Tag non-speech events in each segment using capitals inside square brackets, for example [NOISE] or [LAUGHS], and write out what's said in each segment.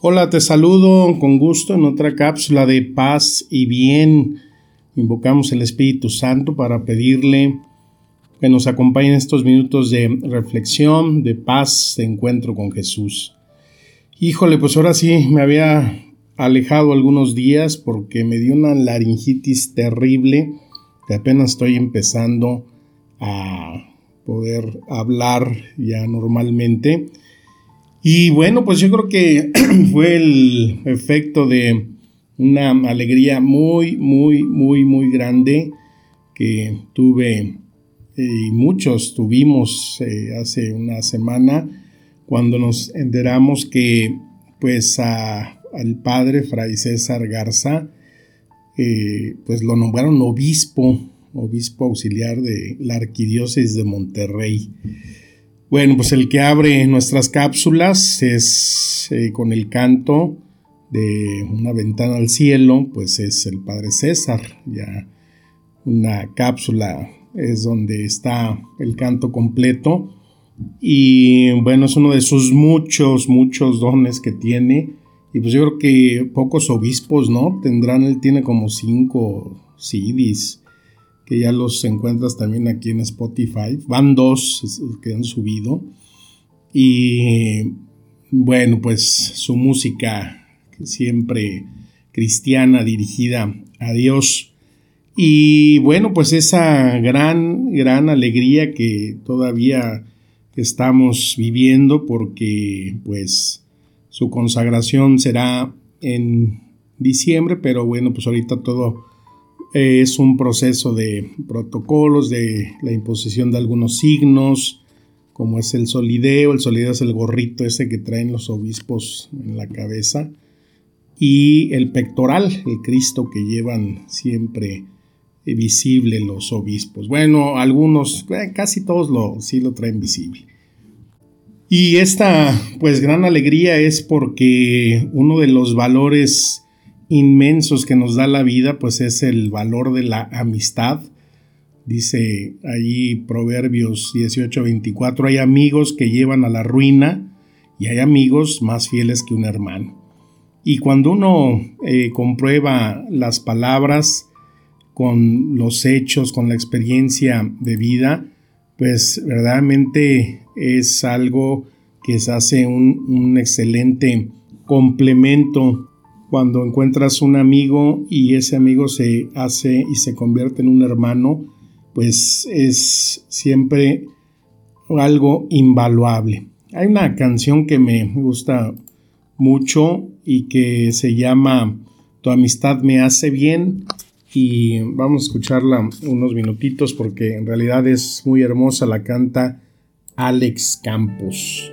Hola, te saludo con gusto en otra cápsula de paz y bien. Invocamos el Espíritu Santo para pedirle que nos acompañe en estos minutos de reflexión, de paz, de encuentro con Jesús. Híjole, pues ahora sí me había alejado algunos días porque me dio una laringitis terrible que apenas estoy empezando a poder hablar ya normalmente. Y bueno, pues yo creo que [CLEARS THROAT] fue el efecto de una alegría muy, muy, muy, muy grande que tuve y muchos tuvimos eh, hace una semana cuando nos enteramos que pues al padre Fray César Garza eh, pues lo nombraron obispo, obispo auxiliar de la arquidiócesis de Monterrey. Bueno, pues el que abre nuestras cápsulas es eh, con el canto de una ventana al cielo, pues es el Padre César. Ya una cápsula es donde está el canto completo. Y bueno, es uno de sus muchos, muchos dones que tiene. Y pues yo creo que pocos obispos, ¿no? Tendrán, él tiene como cinco CDs que ya los encuentras también aquí en Spotify. Van dos que han subido. Y bueno, pues su música siempre cristiana, dirigida a Dios. Y bueno, pues esa gran, gran alegría que todavía estamos viviendo porque pues su consagración será en diciembre, pero bueno, pues ahorita todo es un proceso de protocolos, de la imposición de algunos signos, como es el solideo. El solideo es el gorrito ese que traen los obispos en la cabeza. Y el pectoral, el Cristo que llevan siempre visible los obispos. Bueno, algunos, eh, casi todos lo, sí lo traen visible. Y esta, pues, gran alegría es porque uno de los valores inmensos que nos da la vida, pues es el valor de la amistad. Dice allí Proverbios 18:24, hay amigos que llevan a la ruina y hay amigos más fieles que un hermano. Y cuando uno eh, comprueba las palabras con los hechos, con la experiencia de vida, pues verdaderamente es algo que se hace un, un excelente complemento cuando encuentras un amigo y ese amigo se hace y se convierte en un hermano, pues es siempre algo invaluable. Hay una canción que me gusta mucho y que se llama Tu amistad me hace bien y vamos a escucharla unos minutitos porque en realidad es muy hermosa, la canta Alex Campos.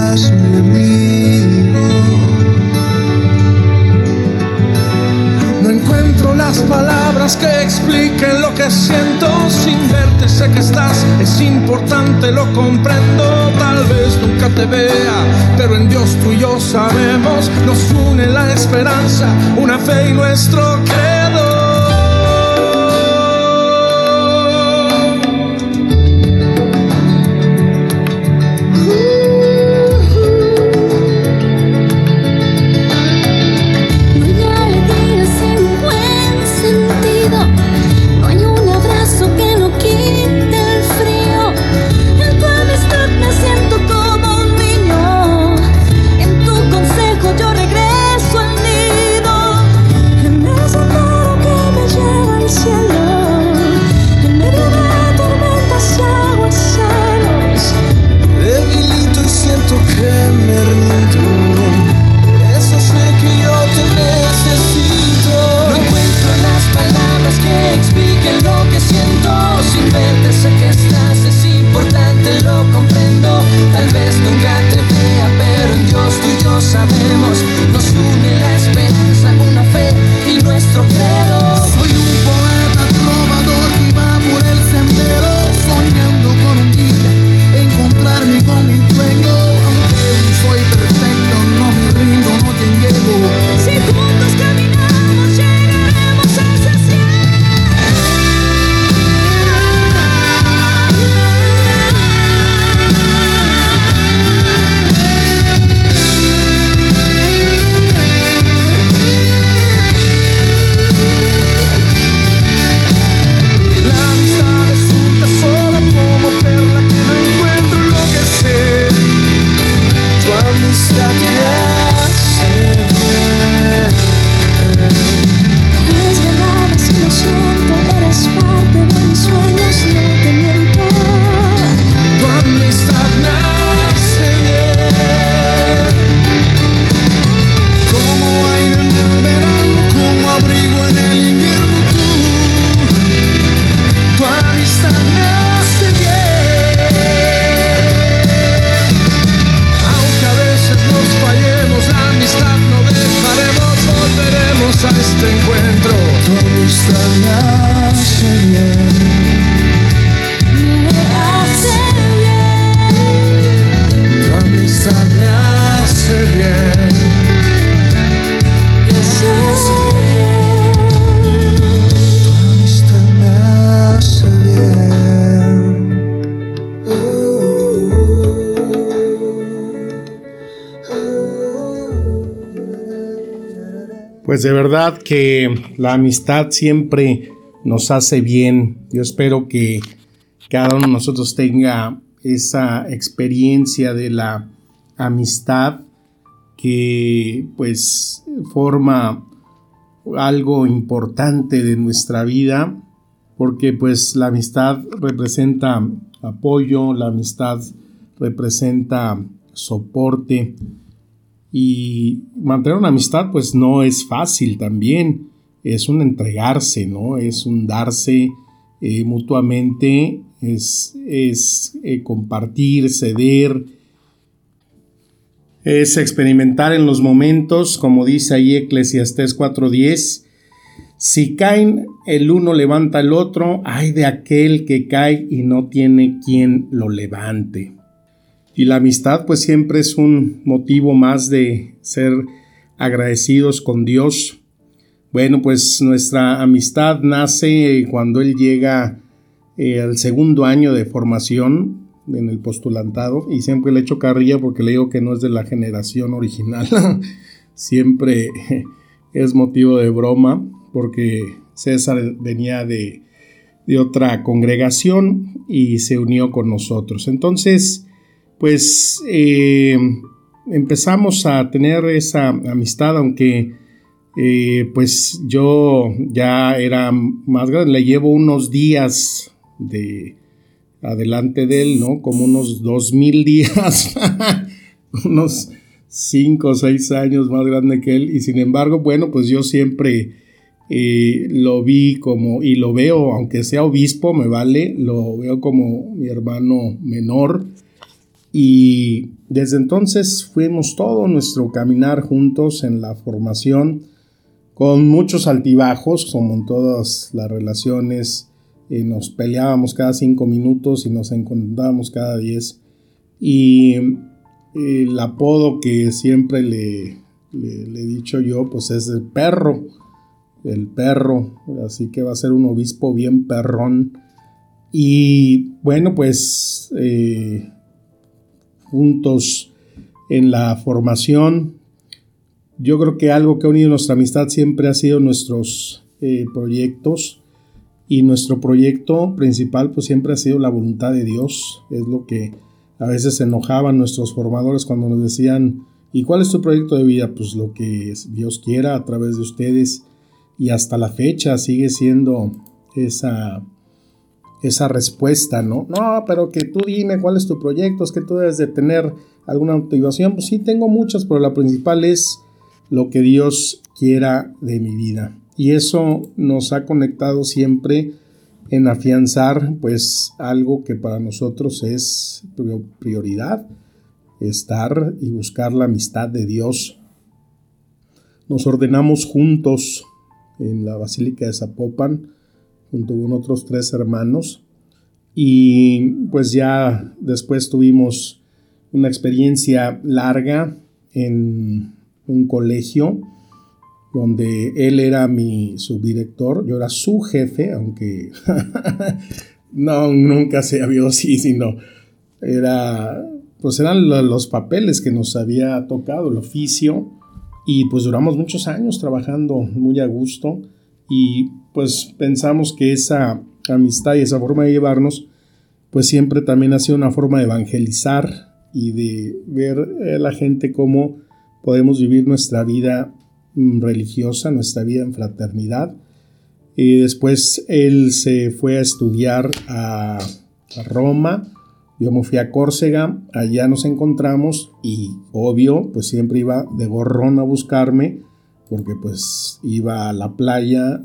No encuentro las palabras que expliquen lo que siento sin verte. Sé que estás, es importante, lo comprendo. Tal vez nunca te vea, pero en Dios tú sabemos. Nos une la esperanza, una fe y nuestro credo. convertir Pues de verdad que la amistad siempre nos hace bien. Yo espero que cada uno de nosotros tenga esa experiencia de la amistad que pues forma algo importante de nuestra vida porque pues la amistad representa apoyo, la amistad representa soporte y mantener una amistad pues no es fácil también, es un entregarse, ¿no? Es un darse eh, mutuamente, es, es eh, compartir, ceder, es experimentar en los momentos, como dice ahí Eclesiastés 4.10, si caen el uno levanta el otro, hay de aquel que cae y no tiene quien lo levante. Y la amistad pues siempre es un motivo más de ser agradecidos con Dios. Bueno, pues nuestra amistad nace cuando él llega eh, al segundo año de formación en el postulantado y siempre le echo carrilla porque le digo que no es de la generación original. [LAUGHS] siempre [LAUGHS] es motivo de broma porque César venía de, de otra congregación y se unió con nosotros. Entonces, pues eh, empezamos a tener esa amistad, aunque eh, pues yo ya era más grande, le llevo unos días de adelante de él, ¿no? Como unos dos mil días, [LAUGHS] unos cinco o seis años más grande que él, y sin embargo, bueno, pues yo siempre eh, lo vi como, y lo veo, aunque sea obispo, me vale, lo veo como mi hermano menor, y desde entonces fuimos todo nuestro caminar juntos en la formación, con muchos altibajos, como en todas las relaciones. Nos peleábamos cada cinco minutos y nos encontrábamos cada diez. Y eh, el apodo que siempre le, le, he dicho yo, pues es el perro. El perro, así que va a ser un obispo bien perrón. Y bueno, pues eh, juntos en la formación. Yo creo que algo que ha unido nuestra amistad siempre ha sido nuestros eh, proyectos y nuestro proyecto principal pues siempre ha sido la voluntad de Dios. Es lo que a veces enojaban nuestros formadores cuando nos decían, ¿y cuál es tu proyecto de vida? Pues lo que Dios quiera a través de ustedes y hasta la fecha sigue siendo esa esa respuesta, ¿no? No, pero que tú dime cuál es tu proyecto, es que tú debes de tener alguna motivación. Pues sí, tengo muchas, pero la principal es lo que Dios quiera de mi vida. Y eso nos ha conectado siempre en afianzar pues algo que para nosotros es prioridad, estar y buscar la amistad de Dios. Nos ordenamos juntos en la Basílica de Zapopan, junto con otros tres hermanos. Y pues ya después tuvimos una experiencia larga en un colegio donde él era mi subdirector, yo era su jefe, aunque [LAUGHS] no, nunca se vio así, sino era, pues eran los papeles que nos había tocado, el oficio, y pues duramos muchos años trabajando muy a gusto. Y pues pensamos que esa amistad y esa forma de llevarnos, pues siempre también ha sido una forma de evangelizar y de ver a la gente cómo podemos vivir nuestra vida mm, religiosa, nuestra vida en fraternidad. Y después él se fue a estudiar a, Roma. Yo me fui a Córcega, allá nos encontramos y obvio, pues siempre iba de gorrón a buscarme porque pues iba a la playa,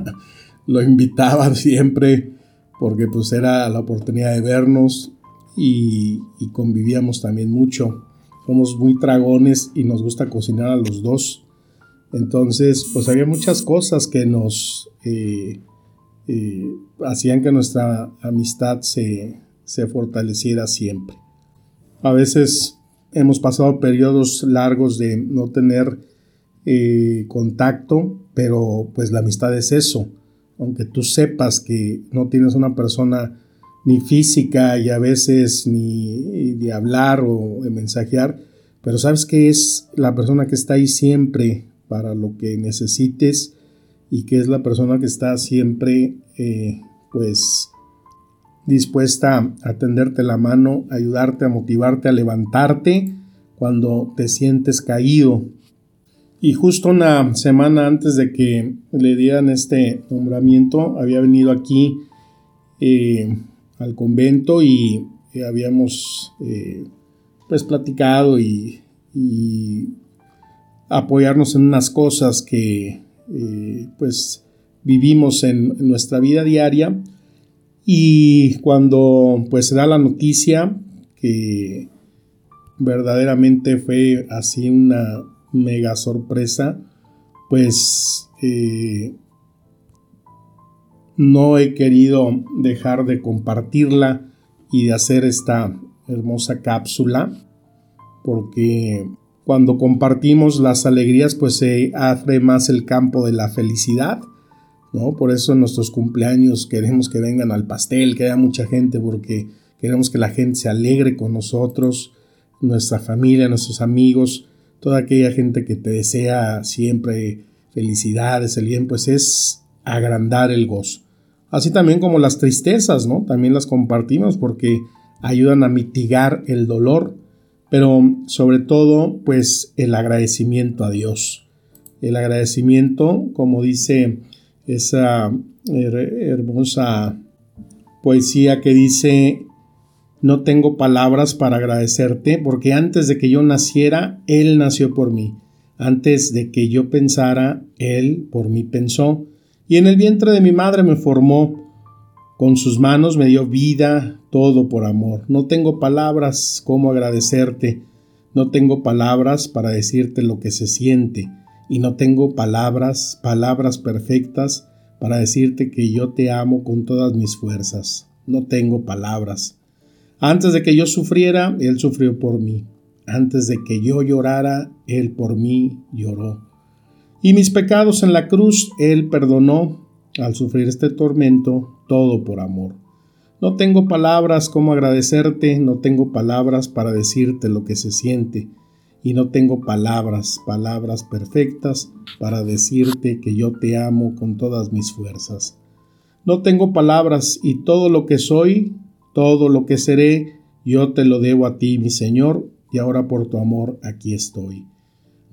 [LAUGHS] lo invitaba [LAUGHS] siempre porque pues era la oportunidad de vernos y, convivíamos también mucho. Somos muy tragones y nos gusta cocinar a los dos. Entonces, pues había muchas cosas que nos eh, eh, hacían que nuestra amistad se, fortaleciera siempre. A veces hemos pasado periodos largos de no tener eh, contacto, pero pues la amistad es eso. Aunque tú sepas que no tienes una persona ni física y a veces ni de hablar o de mensajear, pero sabes que es la persona que está ahí siempre para lo que necesites y que es la persona que está siempre eh, pues dispuesta a tenderte la mano, ayudarte, a motivarte, a levantarte cuando te sientes caído. Y justo una semana antes de que le dieran este nombramiento, había venido aquí eh, al convento y habíamos eh, pues platicado y apoyarnos en unas cosas que eh, pues vivimos en, nuestra vida diaria. Y cuando pues se da la noticia que verdaderamente fue así una mega sorpresa pues eh, no he querido dejar de compartirla y de hacer esta hermosa cápsula porque cuando compartimos las alegrías, pues se abre más el campo de la felicidad, ¿no? Por eso en nuestros cumpleaños queremos que vengan al pastel, que haya mucha gente, porque queremos que la gente se alegre con nosotros, nuestra familia, nuestros amigos, toda aquella gente que te desea siempre felicidades, el bien, pues es agrandar el gozo. Así también como las tristezas, ¿no? También las compartimos porque ayudan a mitigar el dolor pero sobre todo pues el agradecimiento a Dios. El agradecimiento, como dice esa hermosa poesía que dice, no tengo palabras para agradecerte porque antes de que yo naciera, Él nació por mí. Antes de que yo pensara, Él por mí pensó. Y en el vientre de mi madre me formó con sus manos me dio vida, todo por amor. No tengo palabras como agradecerte, no tengo palabras para decirte lo que se siente, y no tengo palabras, palabras perfectas para decirte que yo te amo con todas mis fuerzas. No tengo palabras. Antes de que yo sufriera, Él sufrió por mí. Antes de que yo llorara, Él por mí lloró. Y mis pecados en la cruz Él perdonó al sufrir este tormento, todo por amor. No tengo palabras como agradecerte, no tengo palabras para decirte lo que se siente, y no tengo palabras, palabras perfectas para decirte que yo te amo con todas mis fuerzas. No tengo palabras y todo lo que soy, todo lo que seré, yo te lo debo a ti, mi Señor, y ahora por tu amor aquí estoy.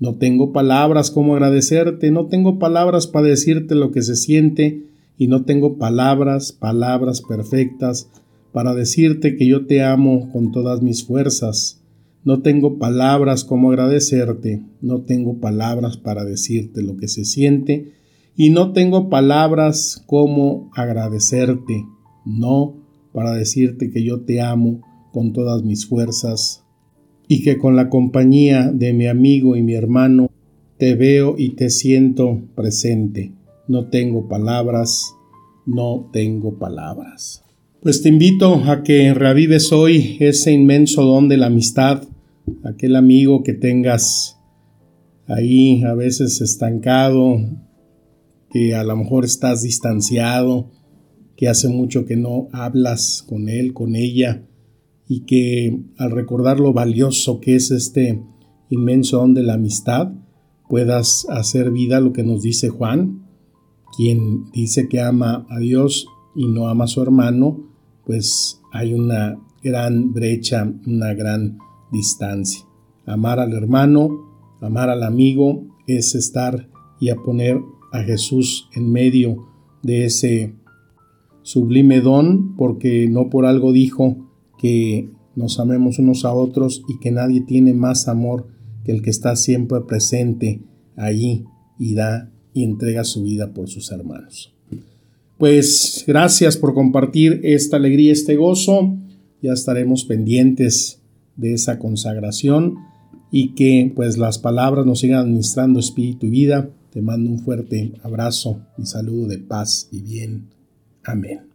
No tengo palabras como agradecerte, no tengo palabras para decirte lo que se siente y no tengo palabras, palabras perfectas para decirte que yo te amo con todas mis fuerzas. No tengo palabras como agradecerte, no tengo palabras para decirte lo que se siente y no tengo palabras como agradecerte, no para decirte que yo te amo con todas mis fuerzas y que con la compañía de mi amigo y mi hermano te veo y te siento presente. No tengo palabras, no tengo palabras. Pues te invito a que revives hoy ese inmenso don de la amistad, aquel amigo que tengas ahí a veces estancado, que a lo mejor estás distanciado, que hace mucho que no hablas con él, con ella, y que al recordar lo valioso que es este inmenso don de la amistad, puedas hacer vida lo que nos dice Juan, quien dice que ama a Dios y no ama a su hermano, pues hay una gran brecha, una gran distancia. Amar al hermano, amar al amigo, es estar y a poner a Jesús en medio de ese sublime don, porque no por algo dijo que nos amemos unos a otros y que nadie tiene más amor que el que está siempre presente allí y da y entrega su vida por sus hermanos. Pues gracias por compartir esta alegría, este gozo. Ya estaremos pendientes de esa consagración y que pues las palabras nos sigan administrando espíritu y vida. Te mando un fuerte abrazo y saludo de paz y bien. Amém.